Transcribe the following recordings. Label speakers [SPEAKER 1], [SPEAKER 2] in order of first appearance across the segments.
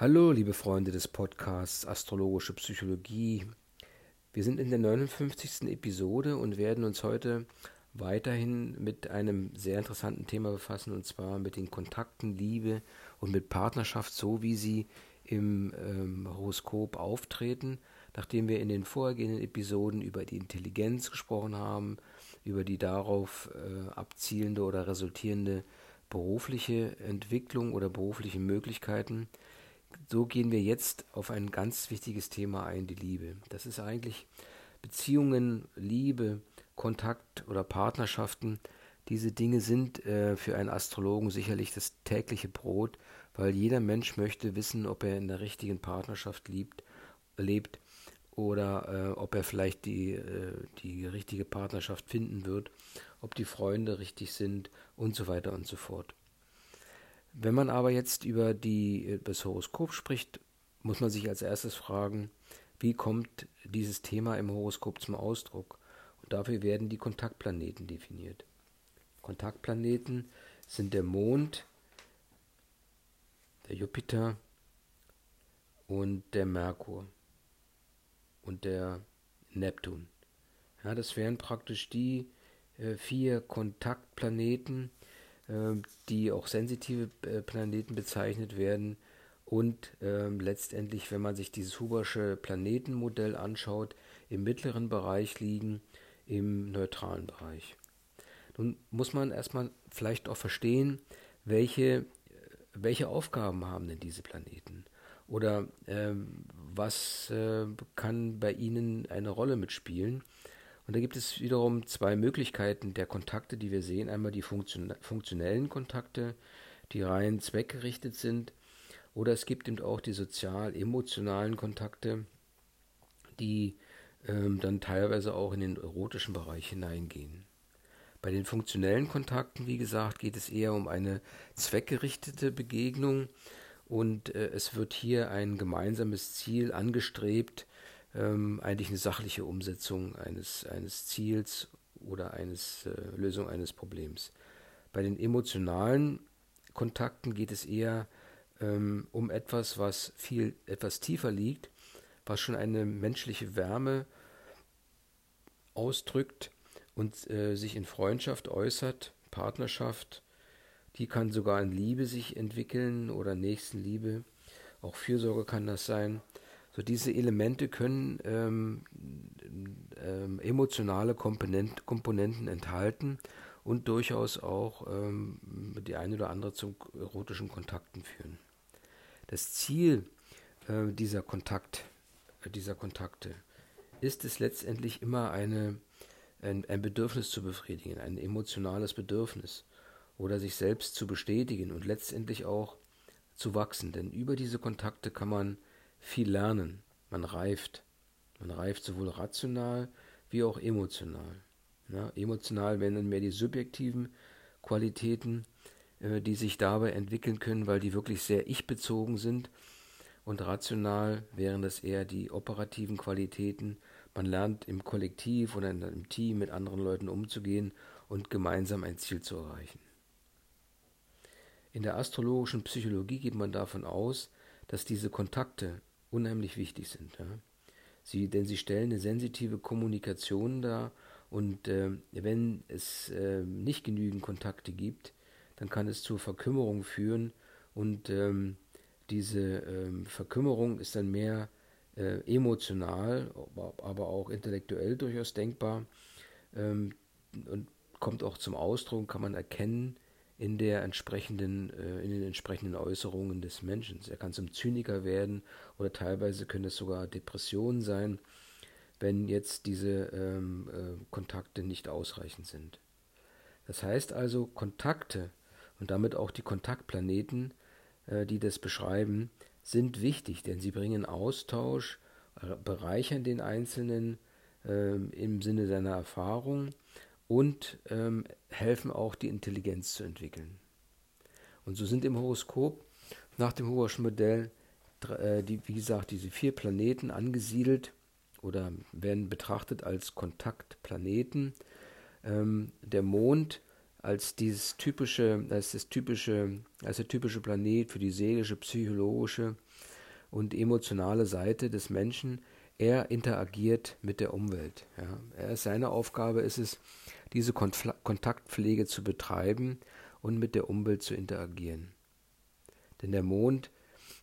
[SPEAKER 1] Hallo, liebe Freunde des Podcasts Astrologische Psychologie. Wir sind in der 59. Episode und werden uns heute weiterhin mit einem sehr interessanten Thema befassen, und zwar mit den Kontakten, Liebe und mit Partnerschaft, so wie sie im ähm, Horoskop auftreten. Nachdem wir in den vorhergehenden Episoden über die Intelligenz gesprochen haben, über die darauf äh, abzielende oder resultierende berufliche Entwicklung oder berufliche Möglichkeiten, so gehen wir jetzt auf ein ganz wichtiges Thema ein, die Liebe. Das ist eigentlich Beziehungen, Liebe, Kontakt oder Partnerschaften. Diese Dinge sind äh, für einen Astrologen sicherlich das tägliche Brot, weil jeder Mensch möchte wissen, ob er in der richtigen Partnerschaft liebt, lebt oder äh, ob er vielleicht die, äh, die richtige Partnerschaft finden wird, ob die Freunde richtig sind und so weiter und so fort. Wenn man aber jetzt über die, das Horoskop spricht, muss man sich als erstes fragen, wie kommt dieses Thema im Horoskop zum Ausdruck? Und dafür werden die Kontaktplaneten definiert. Kontaktplaneten sind der Mond, der Jupiter und der Merkur und der Neptun. Ja, das wären praktisch die äh, vier Kontaktplaneten, die auch sensitive äh, Planeten bezeichnet werden. Und ähm, letztendlich, wenn man sich dieses Hubersche Planetenmodell anschaut, im mittleren Bereich liegen, im neutralen Bereich. Nun muss man erstmal vielleicht auch verstehen, welche, äh, welche Aufgaben haben denn diese Planeten? Oder ähm, was äh, kann bei ihnen eine Rolle mitspielen? Und da gibt es wiederum zwei Möglichkeiten der Kontakte, die wir sehen. Einmal die funktionellen Kontakte, die rein zweckgerichtet sind. Oder es gibt eben auch die sozial-emotionalen Kontakte, die ähm, dann teilweise auch in den erotischen Bereich hineingehen. Bei den funktionellen Kontakten, wie gesagt, geht es eher um eine zweckgerichtete Begegnung und äh, es wird hier ein gemeinsames Ziel angestrebt, ähm, eigentlich eine sachliche Umsetzung eines, eines Ziels oder eines äh, Lösung eines Problems. Bei den emotionalen Kontakten geht es eher ähm, um etwas, was viel etwas tiefer liegt, was schon eine menschliche Wärme ausdrückt und äh, sich in Freundschaft äußert, Partnerschaft, die kann sogar in Liebe sich entwickeln oder Nächstenliebe. Auch Fürsorge kann das sein. So diese Elemente können ähm, ähm, emotionale Komponent, Komponenten enthalten und durchaus auch ähm, die eine oder andere zu erotischen Kontakten führen. Das Ziel äh, dieser, Kontakt, äh, dieser Kontakte ist es letztendlich immer eine, ein, ein Bedürfnis zu befriedigen, ein emotionales Bedürfnis oder sich selbst zu bestätigen und letztendlich auch zu wachsen. Denn über diese Kontakte kann man viel lernen. Man reift. Man reift sowohl rational wie auch emotional. Ja, emotional werden dann mehr die subjektiven Qualitäten, äh, die sich dabei entwickeln können, weil die wirklich sehr ich-bezogen sind. Und rational wären das eher die operativen Qualitäten. Man lernt im Kollektiv oder im Team mit anderen Leuten umzugehen und gemeinsam ein Ziel zu erreichen. In der astrologischen Psychologie geht man davon aus, dass diese Kontakte unheimlich wichtig sind. Ja. Sie, denn sie stellen eine sensitive Kommunikation dar und äh, wenn es äh, nicht genügend Kontakte gibt, dann kann es zur Verkümmerung führen und ähm, diese ähm, Verkümmerung ist dann mehr äh, emotional, aber auch intellektuell durchaus denkbar ähm, und kommt auch zum Ausdruck, kann man erkennen, in der entsprechenden, äh, in den entsprechenden Äußerungen des Menschen. Er kann zum Zyniker werden oder teilweise können es sogar Depressionen sein, wenn jetzt diese ähm, äh, Kontakte nicht ausreichend sind. Das heißt also, Kontakte und damit auch die Kontaktplaneten, äh, die das beschreiben, sind wichtig, denn sie bringen Austausch, äh, bereichern den Einzelnen ähm, im Sinne seiner Erfahrung und ähm, helfen auch, die Intelligenz zu entwickeln. Und so sind im Horoskop nach dem Huberschen Modell, äh, die, wie gesagt, diese vier Planeten angesiedelt oder werden betrachtet als Kontaktplaneten. Ähm, der Mond als dieses typische, als das typische, als der typische Planet für die seelische, psychologische und emotionale Seite des Menschen. Er interagiert mit der Umwelt. Ja. Er, seine Aufgabe ist es, diese Konfl Kontaktpflege zu betreiben und mit der Umwelt zu interagieren. Denn der Mond,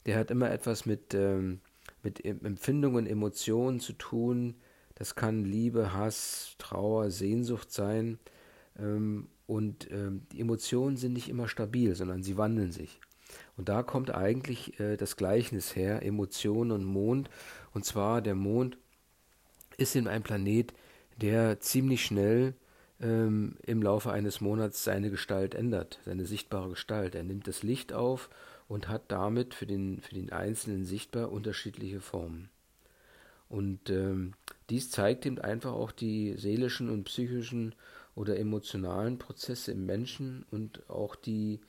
[SPEAKER 1] der hat immer etwas mit, ähm, mit Empfindungen, Emotionen zu tun. Das kann Liebe, Hass, Trauer, Sehnsucht sein. Ähm, und ähm, die Emotionen sind nicht immer stabil, sondern sie wandeln sich. Und da kommt eigentlich äh, das Gleichnis her, Emotionen und Mond. Und zwar der Mond ist in einem Planet, der ziemlich schnell ähm, im Laufe eines Monats seine Gestalt ändert, seine sichtbare Gestalt. Er nimmt das Licht auf und hat damit für den, für den Einzelnen sichtbar unterschiedliche Formen. Und ähm, dies zeigt ihm einfach auch die seelischen und psychischen oder emotionalen Prozesse im Menschen und auch die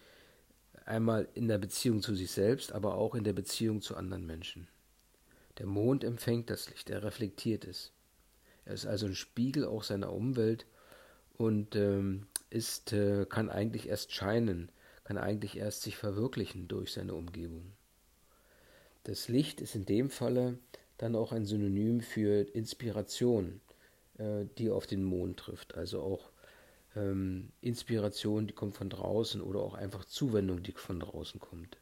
[SPEAKER 1] einmal in der Beziehung zu sich selbst, aber auch in der Beziehung zu anderen Menschen. Der Mond empfängt das Licht, er reflektiert es. Er ist also ein Spiegel auch seiner Umwelt und ähm, ist, äh, kann eigentlich erst scheinen, kann eigentlich erst sich verwirklichen durch seine Umgebung. Das Licht ist in dem Falle dann auch ein Synonym für Inspiration, äh, die auf den Mond trifft. Also auch ähm, Inspiration, die kommt von draußen oder auch einfach Zuwendung, die von draußen kommt.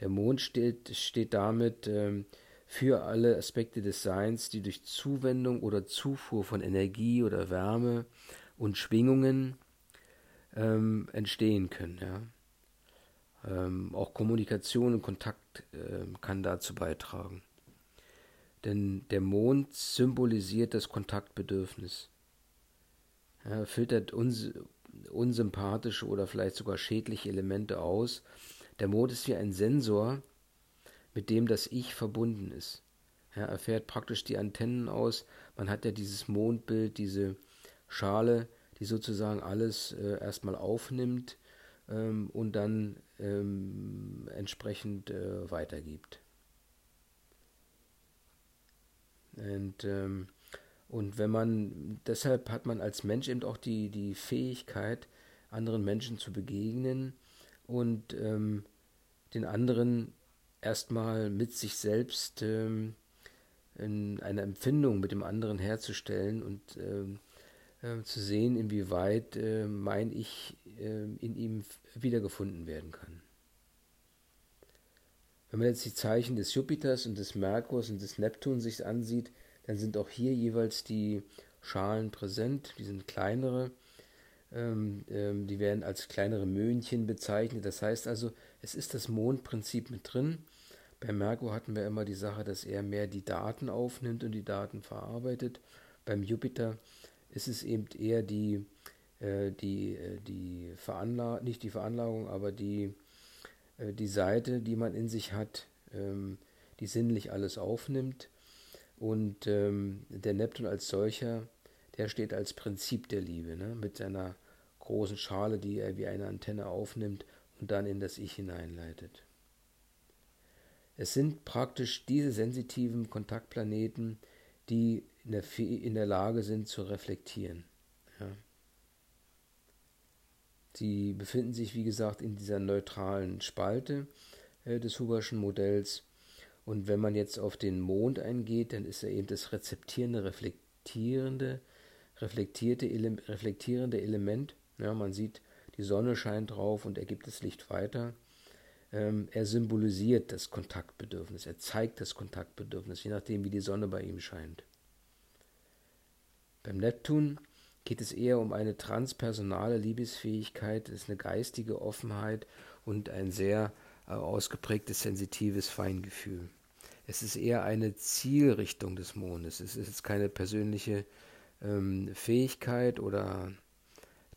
[SPEAKER 1] Der Mond steht, steht damit ähm, für alle Aspekte des Seins, die durch Zuwendung oder Zufuhr von Energie oder Wärme und Schwingungen ähm, entstehen können. Ja. Ähm, auch Kommunikation und Kontakt äh, kann dazu beitragen. Denn der Mond symbolisiert das Kontaktbedürfnis. Er filtert uns, unsympathische oder vielleicht sogar schädliche Elemente aus. Der Mond ist wie ein Sensor, mit dem das Ich verbunden ist. er fährt praktisch die Antennen aus. Man hat ja dieses Mondbild, diese Schale, die sozusagen alles äh, erstmal aufnimmt ähm, und dann ähm, entsprechend äh, weitergibt. Und, ähm, und wenn man, deshalb hat man als Mensch eben auch die, die Fähigkeit, anderen Menschen zu begegnen und ähm, den anderen erstmal mit sich selbst ähm, eine Empfindung mit dem anderen herzustellen und ähm, äh, zu sehen, inwieweit äh, mein Ich äh, in ihm wiedergefunden werden kann. Wenn man jetzt die Zeichen des Jupiters und des Merkurs und des Neptuns sich ansieht, dann sind auch hier jeweils die Schalen präsent, die sind kleinere, ähm, ähm, die werden als kleinere Möhnchen bezeichnet. Das heißt also, es ist das Mondprinzip mit drin. Bei Merkur hatten wir immer die Sache, dass er mehr die Daten aufnimmt und die Daten verarbeitet. Beim Jupiter ist es eben eher die, äh, die, äh, die Veranlagung, nicht die Veranlagung, aber die, äh, die Seite, die man in sich hat, ähm, die sinnlich alles aufnimmt. Und ähm, der Neptun als solcher, der steht als Prinzip der Liebe, ne? mit seiner großen Schale, die er wie eine Antenne aufnimmt und dann in das Ich hineinleitet. Es sind praktisch diese sensitiven Kontaktplaneten, die in der, in der Lage sind zu reflektieren. Ja. Sie befinden sich, wie gesagt, in dieser neutralen Spalte äh, des Huberschen Modells. Und wenn man jetzt auf den Mond eingeht, dann ist er eben das rezeptierende, reflektierende, reflektierte, ele reflektierende Element. Ja, man sieht, die Sonne scheint drauf und er gibt das Licht weiter. Ähm, er symbolisiert das Kontaktbedürfnis, er zeigt das Kontaktbedürfnis, je nachdem, wie die Sonne bei ihm scheint. Beim Neptun geht es eher um eine transpersonale Liebesfähigkeit, es ist eine geistige Offenheit und ein sehr äh, ausgeprägtes sensitives Feingefühl. Es ist eher eine Zielrichtung des Mondes. Es ist keine persönliche ähm, Fähigkeit oder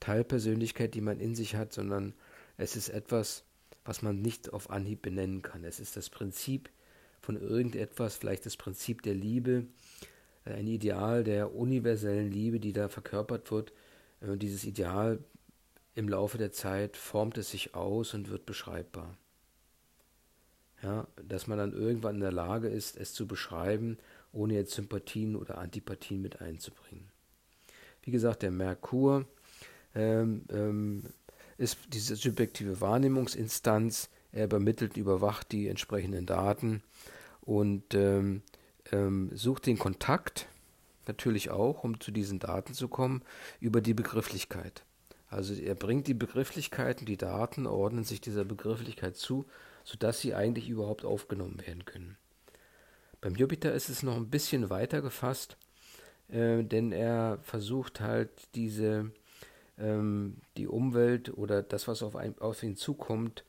[SPEAKER 1] Teilpersönlichkeit, die man in sich hat, sondern es ist etwas, was man nicht auf Anhieb benennen kann. Es ist das Prinzip von irgendetwas, vielleicht das Prinzip der Liebe, ein Ideal der universellen Liebe, die da verkörpert wird. Äh, dieses Ideal im Laufe der Zeit formt es sich aus und wird beschreibbar. Ja, dass man dann irgendwann in der Lage ist, es zu beschreiben, ohne jetzt Sympathien oder Antipathien mit einzubringen. Wie gesagt, der Merkur ähm, ähm, ist diese subjektive Wahrnehmungsinstanz, er übermittelt, überwacht die entsprechenden Daten und ähm, ähm, sucht den Kontakt, natürlich auch, um zu diesen Daten zu kommen, über die Begrifflichkeit. Also er bringt die Begrifflichkeiten, die Daten ordnen sich dieser Begrifflichkeit zu, sodass sie eigentlich überhaupt aufgenommen werden können. Beim Jupiter ist es noch ein bisschen weiter gefasst, äh, denn er versucht halt diese ähm, die Umwelt oder das, was auf, ein, auf ihn zukommt,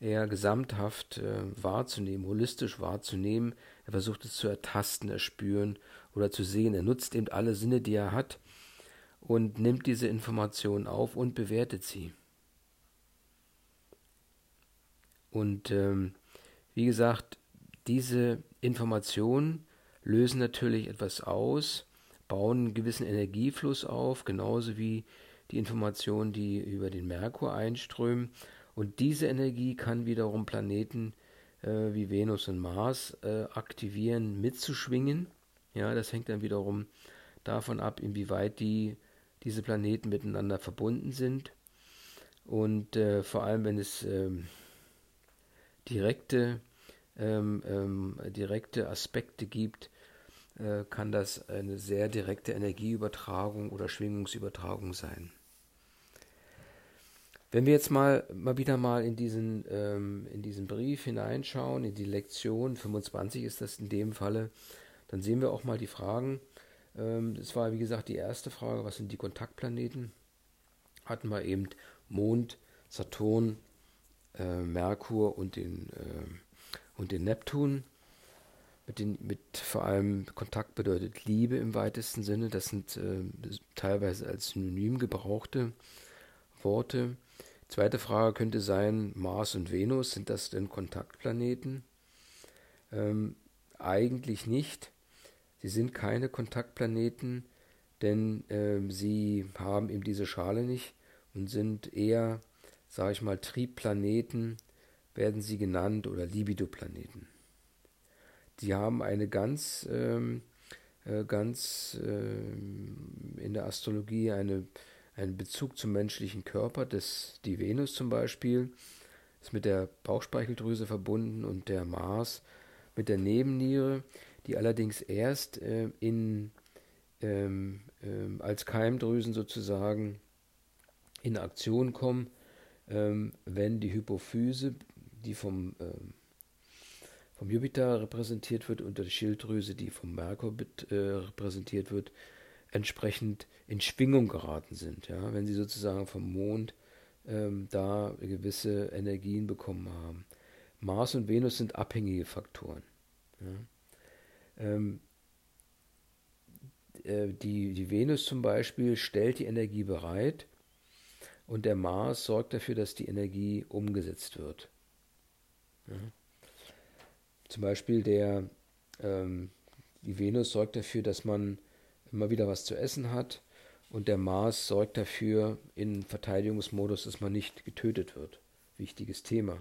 [SPEAKER 1] eher gesamthaft äh, wahrzunehmen, holistisch wahrzunehmen. Er versucht es zu ertasten, erspüren oder zu sehen. Er nutzt eben alle Sinne, die er hat und nimmt diese Informationen auf und bewertet sie. Und ähm, wie gesagt, diese Informationen lösen natürlich etwas aus, bauen einen gewissen Energiefluss auf, genauso wie die Informationen, die über den Merkur einströmen. Und diese Energie kann wiederum Planeten äh, wie Venus und Mars äh, aktivieren, mitzuschwingen. Ja, das hängt dann wiederum davon ab, inwieweit die, diese Planeten miteinander verbunden sind. Und äh, vor allem, wenn es ähm, direkte, ähm, ähm, direkte Aspekte gibt, äh, kann das eine sehr direkte Energieübertragung oder Schwingungsübertragung sein. Wenn wir jetzt mal, mal wieder mal in diesen, ähm, in diesen Brief hineinschauen, in die Lektion 25 ist das in dem Falle, dann sehen wir auch mal die Fragen. Ähm, das war, wie gesagt, die erste Frage, was sind die Kontaktplaneten? Hatten wir eben Mond, Saturn, äh, Merkur und den, äh, und den Neptun. Mit, den, mit vor allem Kontakt bedeutet Liebe im weitesten Sinne. Das sind äh, teilweise als Synonym gebrauchte Worte. Zweite Frage könnte sein, Mars und Venus, sind das denn Kontaktplaneten? Ähm, eigentlich nicht. Sie sind keine Kontaktplaneten, denn äh, sie haben eben diese Schale nicht und sind eher, sage ich mal, Triebplaneten, werden sie genannt, oder Libidoplaneten. Sie haben eine ganz, ähm, äh, ganz äh, in der Astrologie eine einen Bezug zum menschlichen Körper. Das, die Venus zum Beispiel ist mit der Bauchspeicheldrüse verbunden und der Mars mit der Nebenniere, die allerdings erst äh, in, ähm, ähm, als Keimdrüsen sozusagen in Aktion kommen, ähm, wenn die Hypophyse, die vom, ähm, vom Jupiter repräsentiert wird, und die Schilddrüse, die vom Merkur äh, repräsentiert wird, entsprechend in Schwingung geraten sind. Ja? Wenn sie sozusagen vom Mond ähm, da gewisse Energien bekommen haben. Mars und Venus sind abhängige Faktoren. Ja? Ähm, äh, die, die Venus zum Beispiel stellt die Energie bereit und der Mars sorgt dafür, dass die Energie umgesetzt wird. Ja? Zum Beispiel der, ähm, die Venus sorgt dafür, dass man immer wieder was zu essen hat. Und der Mars sorgt dafür in Verteidigungsmodus, dass man nicht getötet wird. Wichtiges Thema.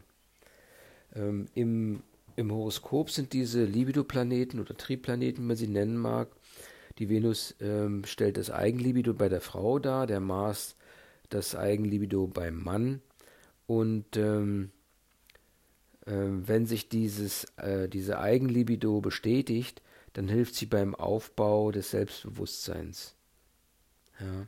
[SPEAKER 1] Ähm, im, Im Horoskop sind diese Libido-Planeten oder Triebplaneten, wie man sie nennen mag. Die Venus ähm, stellt das Eigenlibido bei der Frau dar, der Mars das Eigenlibido beim Mann. Und ähm, äh, wenn sich dieses, äh, diese Eigenlibido bestätigt, dann hilft sie beim Aufbau des Selbstbewusstseins. Ja.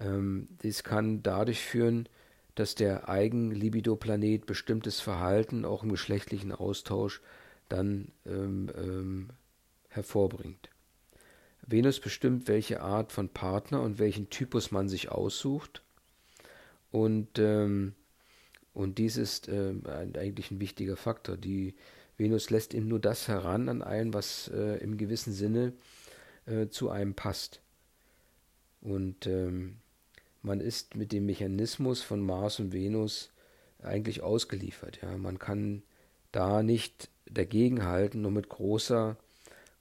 [SPEAKER 1] Ähm, dies kann dadurch führen, dass der Eigenlibido-Planet bestimmtes Verhalten auch im geschlechtlichen Austausch dann ähm, ähm, hervorbringt. Venus bestimmt, welche Art von Partner und welchen Typus man sich aussucht. Und, ähm, und dies ist äh, eigentlich ein wichtiger Faktor. Die Venus lässt ihm nur das heran an einen, was äh, im gewissen Sinne äh, zu einem passt. Und ähm, man ist mit dem Mechanismus von Mars und Venus eigentlich ausgeliefert. Ja. Man kann da nicht dagegenhalten, nur mit großer,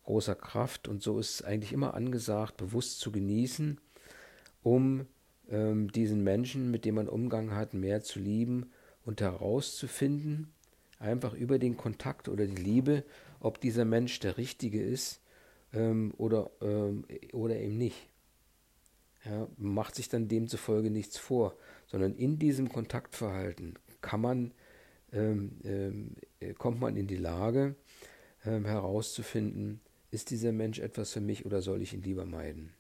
[SPEAKER 1] großer Kraft. Und so ist es eigentlich immer angesagt, bewusst zu genießen, um ähm, diesen Menschen, mit dem man Umgang hat, mehr zu lieben und herauszufinden, einfach über den Kontakt oder die Liebe, ob dieser Mensch der Richtige ist ähm, oder, ähm, oder eben nicht. Ja, macht sich dann demzufolge nichts vor, sondern in diesem Kontaktverhalten kann man ähm, ähm, kommt man in die Lage ähm, herauszufinden, ist dieser Mensch etwas für mich oder soll ich ihn lieber meiden?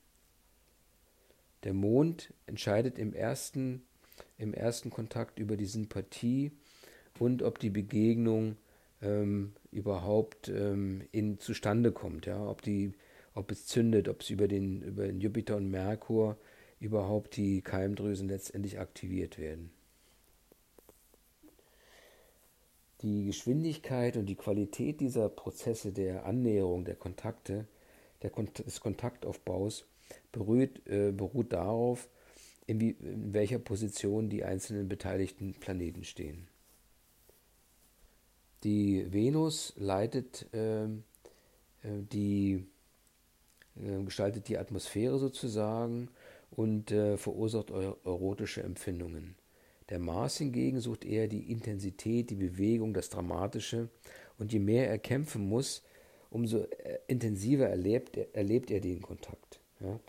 [SPEAKER 1] Der Mond entscheidet im ersten, im ersten Kontakt über die Sympathie und ob die Begegnung ähm, überhaupt ähm, in, zustande kommt, ja, ob, die, ob es zündet, ob es über den, über den Jupiter und Merkur überhaupt die Keimdrüsen letztendlich aktiviert werden. Die Geschwindigkeit und die Qualität dieser Prozesse der Annäherung, der Kontakte, der Kont des Kontaktaufbaus beruht, äh, beruht darauf, in, wie, in welcher Position die einzelnen beteiligten Planeten stehen. Die Venus leitet ähm, äh, die, äh, gestaltet die Atmosphäre sozusagen und äh, verursacht erotische Empfindungen. Der Mars hingegen sucht eher die Intensität, die Bewegung, das Dramatische und je mehr er kämpfen muss, umso äh, intensiver erlebt, erlebt er den Kontakt. Ja?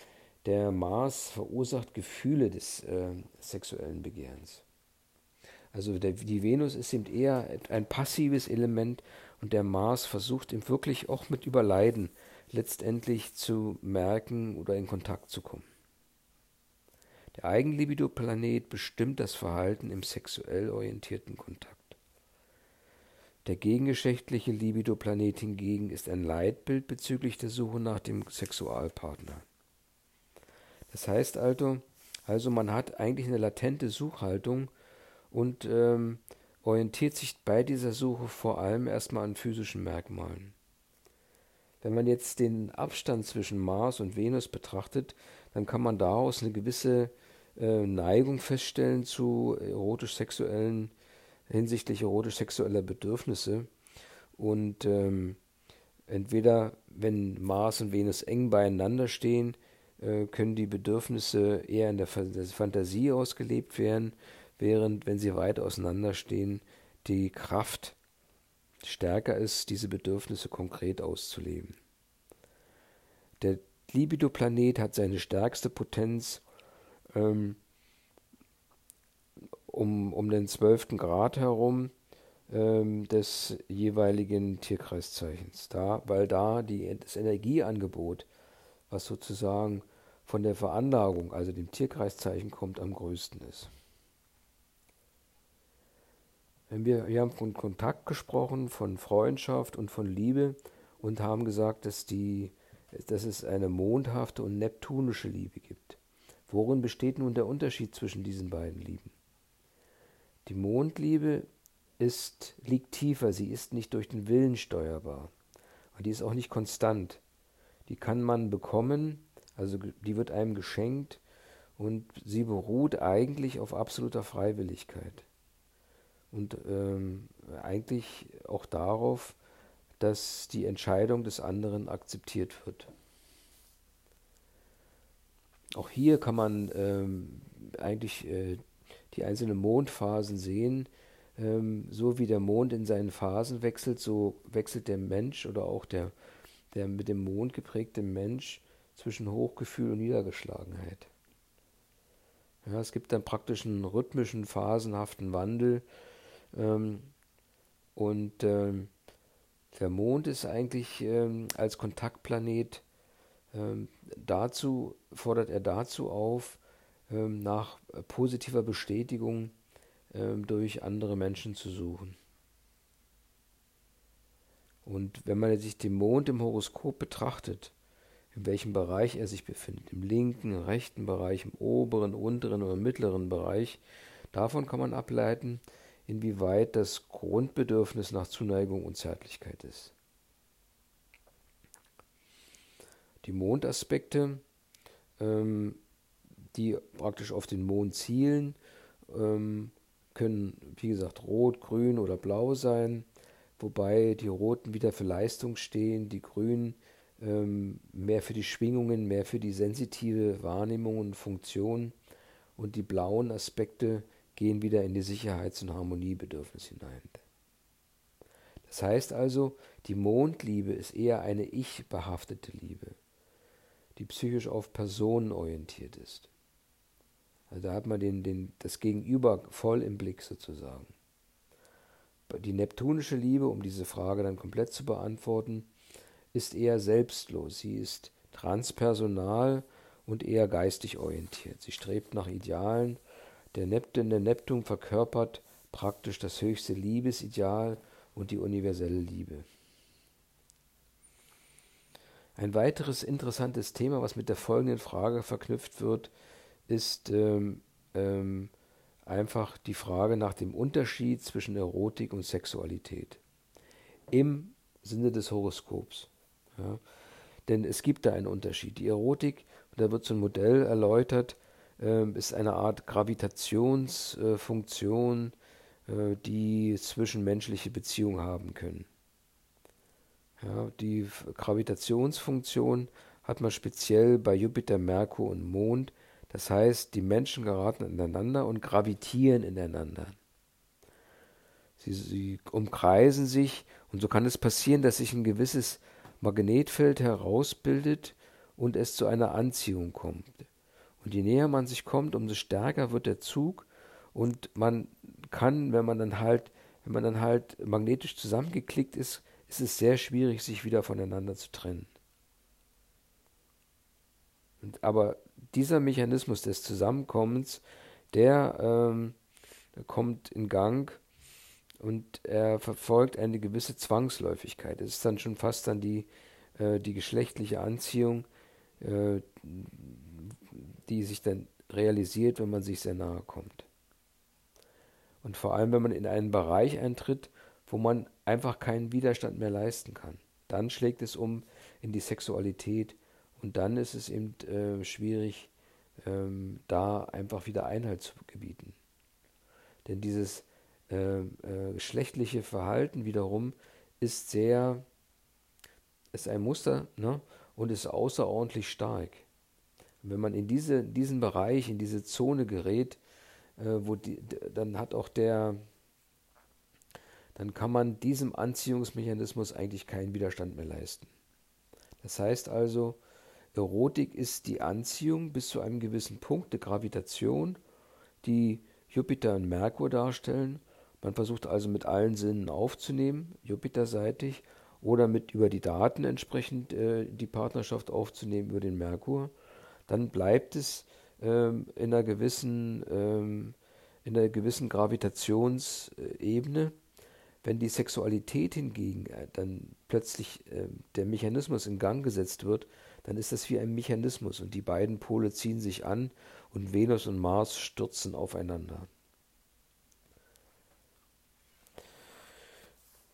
[SPEAKER 1] Der Mars verursacht Gefühle des äh, sexuellen Begehrens. Also der, die Venus ist eben eher ein passives Element und der Mars versucht ihm wirklich auch mit Überleiden letztendlich zu merken oder in Kontakt zu kommen. Der Eigenlibido-Planet bestimmt das Verhalten im sexuell orientierten Kontakt. Der gegengeschlechtliche Libido-Planet hingegen ist ein Leitbild bezüglich der Suche nach dem Sexualpartner. Das heißt also, also man hat eigentlich eine latente Suchhaltung und ähm, orientiert sich bei dieser Suche vor allem erstmal an physischen Merkmalen. Wenn man jetzt den Abstand zwischen Mars und Venus betrachtet, dann kann man daraus eine gewisse äh, Neigung feststellen zu erotisch-sexuellen, hinsichtlich erotisch-sexueller Bedürfnisse. Und ähm, entweder, wenn Mars und Venus eng beieinander stehen, äh, können die Bedürfnisse eher in der Fantasie ausgelebt werden, während, wenn sie weit auseinanderstehen, die Kraft stärker ist, diese Bedürfnisse konkret auszuleben. Der Libido-Planet hat seine stärkste Potenz ähm, um, um den 12. Grad herum ähm, des jeweiligen Tierkreiszeichens, da, weil da die, das Energieangebot, was sozusagen von der Veranlagung, also dem Tierkreiszeichen kommt, am größten ist. Wir, wir haben von Kontakt gesprochen, von Freundschaft und von Liebe und haben gesagt, dass, die, dass es eine mondhafte und neptunische Liebe gibt. Worin besteht nun der Unterschied zwischen diesen beiden Lieben? Die Mondliebe ist, liegt tiefer, sie ist nicht durch den Willen steuerbar. Und die ist auch nicht konstant. Die kann man bekommen, also die wird einem geschenkt und sie beruht eigentlich auf absoluter Freiwilligkeit. Und ähm, eigentlich auch darauf, dass die Entscheidung des anderen akzeptiert wird. Auch hier kann man ähm, eigentlich äh, die einzelnen Mondphasen sehen. Ähm, so wie der Mond in seinen Phasen wechselt, so wechselt der Mensch oder auch der, der mit dem Mond geprägte Mensch zwischen Hochgefühl und Niedergeschlagenheit. Ja, es gibt dann praktisch einen rhythmischen, phasenhaften Wandel. Ähm, und ähm, der Mond ist eigentlich ähm, als Kontaktplanet ähm, dazu, fordert er dazu auf, ähm, nach positiver Bestätigung durch andere Menschen zu suchen. Und wenn man sich den Mond im Horoskop betrachtet, in welchem Bereich er sich befindet, im linken, rechten Bereich, im oberen, unteren oder mittleren Bereich, davon kann man ableiten, inwieweit das Grundbedürfnis nach Zuneigung und Zärtlichkeit ist. Die Mondaspekte ähm, die praktisch auf den Mond zielen, ähm, können, wie gesagt, rot, grün oder blau sein, wobei die roten wieder für Leistung stehen, die grünen ähm, mehr für die Schwingungen, mehr für die sensitive Wahrnehmung und Funktion und die blauen Aspekte gehen wieder in die Sicherheits- und Harmoniebedürfnis hinein. Das heißt also, die Mondliebe ist eher eine ich-behaftete Liebe, die psychisch auf Personen orientiert ist. Also da hat man den, den, das Gegenüber voll im Blick sozusagen. die neptunische Liebe, um diese Frage dann komplett zu beantworten, ist eher selbstlos. Sie ist transpersonal und eher geistig orientiert. Sie strebt nach Idealen. Der Neptun, der Neptun verkörpert praktisch das höchste Liebesideal und die universelle Liebe. Ein weiteres interessantes Thema, was mit der folgenden Frage verknüpft wird, ist ähm, ähm, einfach die Frage nach dem Unterschied zwischen Erotik und Sexualität im Sinne des Horoskops. Ja. Denn es gibt da einen Unterschied. Die Erotik, da wird so ein Modell erläutert, äh, ist eine Art Gravitationsfunktion, äh, die zwischenmenschliche Beziehungen haben können. Ja, die Gravitationsfunktion hat man speziell bei Jupiter, Merkur und Mond. Das heißt, die Menschen geraten ineinander und gravitieren ineinander. Sie, sie umkreisen sich und so kann es passieren, dass sich ein gewisses Magnetfeld herausbildet und es zu einer Anziehung kommt. Und je näher man sich kommt, umso stärker wird der Zug und man kann, wenn man dann halt, wenn man dann halt magnetisch zusammengeklickt ist, ist es sehr schwierig, sich wieder voneinander zu trennen. Und, aber dieser Mechanismus des Zusammenkommens, der, ähm, kommt in Gang und er verfolgt eine gewisse Zwangsläufigkeit. Es ist dann schon fast dann die, äh, die geschlechtliche Anziehung, äh, die sich dann realisiert, wenn man sich sehr nahe kommt. Und vor allem, wenn man in einen Bereich eintritt, wo man einfach keinen Widerstand mehr leisten kann. Dann schlägt es um in die Sexualität und dann ist es eben äh, schwierig, ähm, da einfach wieder Einhalt zu gebieten. Denn dieses äh, äh, geschlechtliche Verhalten wiederum ist sehr, ist ein Muster ne? und ist außerordentlich stark. Wenn man in diese, diesen Bereich, in diese Zone gerät, äh, wo die, dann hat auch der, dann kann man diesem Anziehungsmechanismus eigentlich keinen Widerstand mehr leisten. Das heißt also, Erotik ist die Anziehung bis zu einem gewissen Punkt der Gravitation, die Jupiter und Merkur darstellen man versucht also mit allen Sinnen aufzunehmen, Jupiterseitig, oder mit über die Daten entsprechend äh, die Partnerschaft aufzunehmen über den Merkur. Dann bleibt es ähm, in einer gewissen, ähm, in einer gewissen Gravitationsebene. Wenn die Sexualität hingegen äh, dann plötzlich äh, der Mechanismus in Gang gesetzt wird, dann ist das wie ein Mechanismus und die beiden Pole ziehen sich an und Venus und Mars stürzen aufeinander.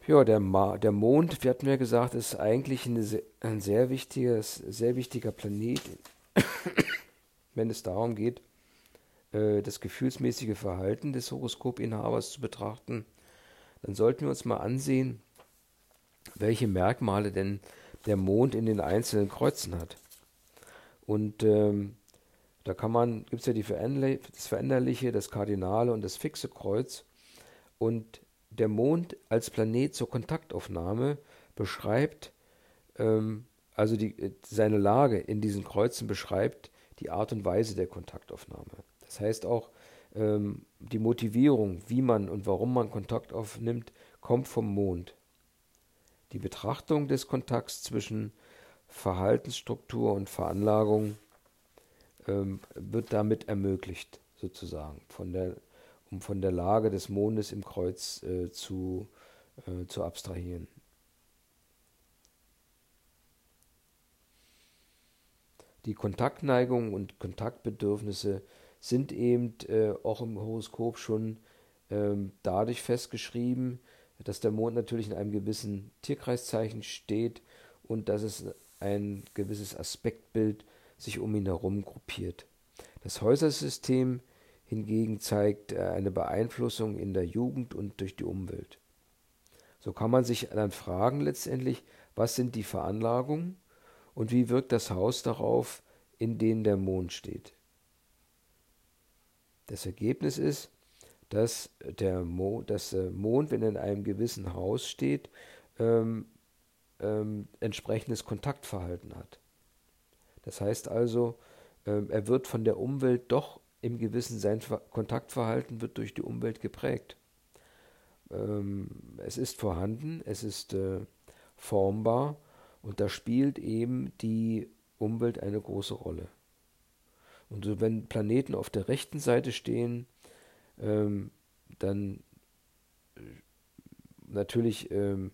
[SPEAKER 1] Ja, der, Ma der Mond, wir hatten ja gesagt, ist eigentlich eine, ein sehr, wichtiges, sehr wichtiger Planet, wenn es darum geht, äh, das gefühlsmäßige Verhalten des Horoskopinhabers zu betrachten. Dann sollten wir uns mal ansehen, welche Merkmale denn der Mond in den einzelnen Kreuzen hat. Und ähm, da kann man, gibt es ja die Veränderliche, das Veränderliche, das Kardinale und das fixe Kreuz. Und der Mond als Planet zur Kontaktaufnahme beschreibt, ähm, also die, äh, seine Lage in diesen Kreuzen beschreibt die Art und Weise der Kontaktaufnahme. Das heißt auch, ähm, die Motivierung, wie man und warum man Kontakt aufnimmt, kommt vom Mond. Die Betrachtung des Kontakts zwischen Verhaltensstruktur und Veranlagung ähm, wird damit ermöglicht, sozusagen, von der um von der Lage des Mondes im Kreuz äh, zu, äh, zu abstrahieren. Die Kontaktneigungen und Kontaktbedürfnisse sind eben äh, auch im Horoskop schon ähm, dadurch festgeschrieben, dass der Mond natürlich in einem gewissen Tierkreiszeichen steht und dass es ein gewisses Aspektbild sich um ihn herum gruppiert. Das Häusersystem hingegen zeigt eine Beeinflussung in der Jugend und durch die Umwelt. So kann man sich dann fragen letztendlich, was sind die Veranlagungen und wie wirkt das Haus darauf, in dem der Mond steht. Das Ergebnis ist, dass der Mond, dass der Mond wenn er in einem gewissen Haus steht, ähm, ähm, entsprechendes Kontaktverhalten hat. Das heißt also, ähm, er wird von der Umwelt doch im Gewissen sein Kontaktverhalten wird durch die Umwelt geprägt. ähm, es ist vorhanden, es ist äh, formbar und da spielt eben die Umwelt eine große Rolle. Und wenn Planeten auf der rechten Seite stehen, ähm, dann äh, natürlich ähm,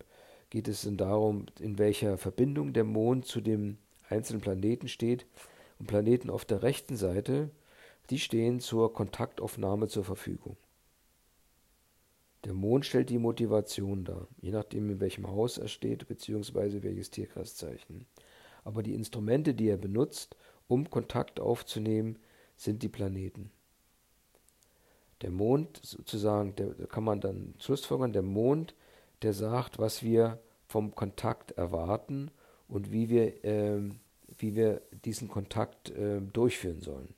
[SPEAKER 1] geht es dann darum, in welcher Verbindung der Mond zu dem einzelnen Planeten steht. Und Planeten auf der rechten Seite, die stehen zur Kontaktaufnahme zur Verfügung. Der Mond stellt die Motivation dar, je nachdem in welchem Haus er steht, beziehungsweise welches Tierkreiszeichen. Aber die Instrumente, die er benutzt, um Kontakt aufzunehmen, sind die Planeten. Der Mond, sozusagen, der kann man dann schlussfolgern, der Mond, der sagt, was wir vom Kontakt erwarten und wie wir, äh, wie wir diesen Kontakt äh, durchführen sollen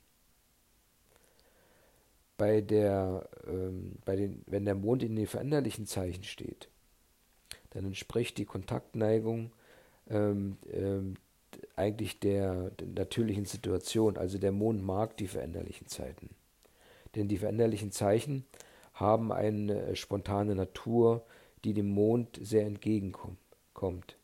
[SPEAKER 1] bei der, ähm, bei den, wenn der Mond in den veränderlichen Zeichen steht, dann entspricht die Kontaktneigung ähm, ähm, eigentlich der, der, natürlichen Situation. Also der Mond mag die veränderlichen Zeiten. Denn die veränderlichen Zeichen haben eine äh, spontane Natur, die dem Mond sehr entgegenkommt.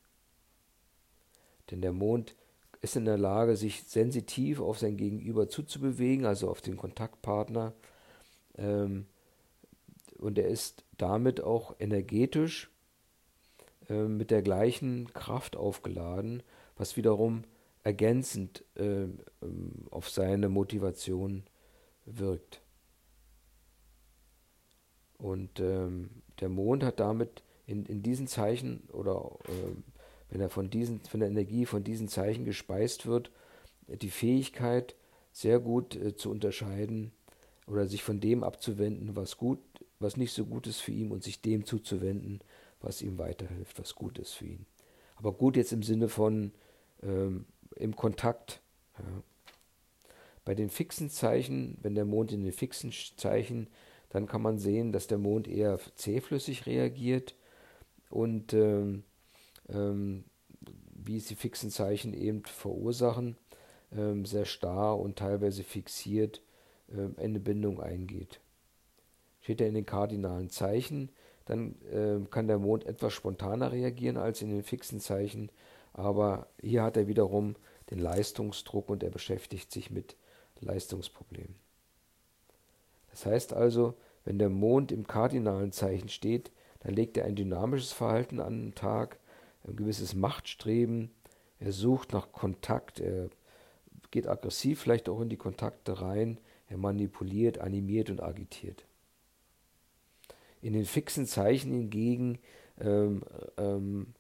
[SPEAKER 1] Denn der Mond ist in der Lage, sich sensitiv auf sein Gegenüber zuzubewegen, also auf den Kontaktpartner, ähm, und er ist damit auch energetisch äh, mit der gleichen Kraft aufgeladen, was wiederum ergänzend äh, auf seine Motivation wirkt. Und ähm, der Mond hat damit in, in diesen Zeichen oder äh, wenn er von, diesen, von der Energie von diesen Zeichen gespeist wird, die Fähigkeit, sehr gut äh, zu unterscheiden, oder sich von dem abzuwenden, was gut, was nicht so gut ist für ihn und sich dem zuzuwenden, was ihm weiterhilft, was gut ist für ihn. Aber gut jetzt im Sinne von ähm, im Kontakt. Ja. Bei den fixen Zeichen, wenn der Mond in den fixen Zeichen, dann kann man sehen, dass der Mond eher zähflüssig reagiert und ähm, ähm, wie es die fixen Zeichen eben verursachen, ähm, sehr starr und teilweise fixiert eine Bindung eingeht. Steht er in den kardinalen Zeichen, dann äh, kann der Mond etwas spontaner reagieren als in den fixen Zeichen, aber hier hat er wiederum den Leistungsdruck und er beschäftigt sich mit Leistungsproblemen. Das heißt also, wenn der Mond im kardinalen Zeichen steht, dann legt er ein dynamisches Verhalten an den Tag, ein gewisses Machtstreben, er sucht nach Kontakt, er geht aggressiv vielleicht auch in die Kontakte rein, er manipuliert, animiert und agitiert. In den fixen Zeichen hingegen ähm, ähm,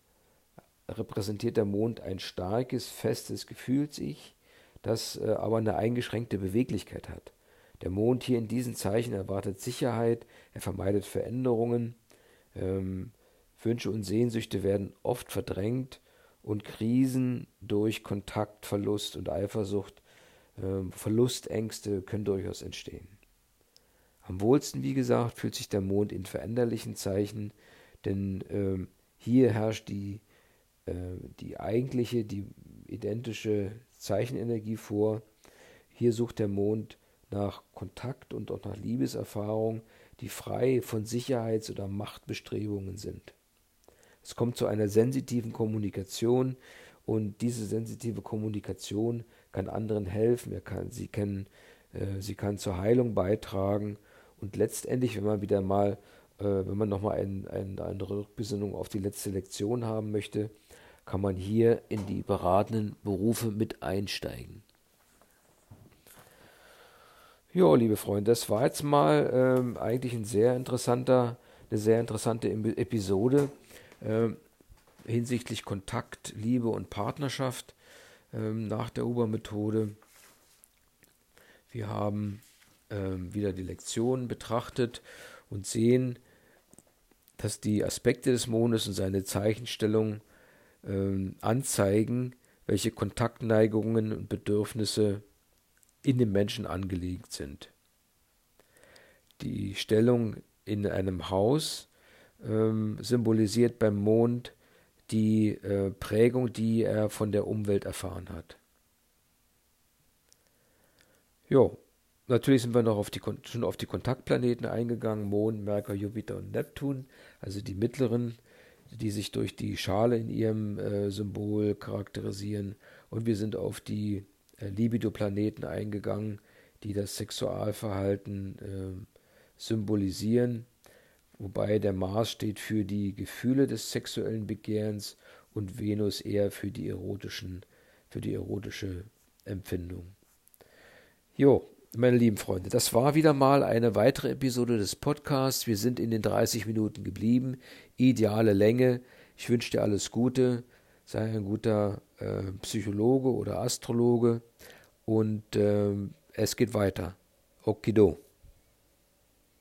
[SPEAKER 1] repräsentiert der Mond ein starkes, festes Gefühls-Ich, das äh, aber eine eingeschränkte Beweglichkeit hat. Der Mond hier in diesen Zeichen erwartet Sicherheit, er vermeidet Veränderungen, ähm, Wünsche und Sehnsüchte werden oft verdrängt und Krisen durch Kontaktverlust und Eifersucht Verlustängste können durchaus entstehen. Am wohlsten, wie gesagt, fühlt sich der Mond in veränderlichen Zeichen, denn ähm, hier herrscht die, äh, die eigentliche, die identische Zeichenenergie vor. Hier sucht der Mond nach Kontakt und auch nach Liebeserfahrung, die frei von Sicherheits- oder Machtbestrebungen sind. Es kommt zu einer sensitiven Kommunikation und diese sensitive Kommunikation kann anderen helfen, er kann, sie, kann, äh, sie kann zur Heilung beitragen und letztendlich, wenn man wieder mal, äh, wenn man nochmal ein, ein, eine Rückbesinnung auf die letzte Lektion haben möchte, kann man hier in die beratenden Berufe mit einsteigen. Ja, liebe Freunde, das war jetzt mal ähm, eigentlich ein sehr interessanter, eine sehr interessante Episode äh, hinsichtlich Kontakt, Liebe und Partnerschaft ähm, nach der Uber-Methode. Wir haben ähm, wieder die Lektionen betrachtet und sehen, dass die Aspekte des Mondes und seine Zeichenstellung ähm, anzeigen, welche Kontaktneigungen und Bedürfnisse in dem Menschen angelegt sind. Die Stellung in einem Haus ähm, symbolisiert beim Mond die äh, Prägung, die er von der Umwelt erfahren hat. Jo, natürlich sind wir noch auf die, schon auf die Kontaktplaneten eingegangen, Mond, Merkur, Jupiter und Neptun, also die mittleren, die sich durch die Schale in ihrem äh, Symbol charakterisieren. Und wir sind auf die äh, Libido-Planeten eingegangen, die das Sexualverhalten äh, symbolisieren, wobei der Mars steht für die Gefühle des sexuellen Begehrens und Venus eher für die erotischen, für die erotische Empfindung. Jo, meine lieben Freunde, das war wieder mal eine weitere Episode des Podcasts. Wir sind in den 30 Minuten geblieben. Ideale Länge. Ich wünsche dir alles Gute. Sei ein guter äh, Psychologe oder Astrologe. Und äh, es geht weiter. Okido.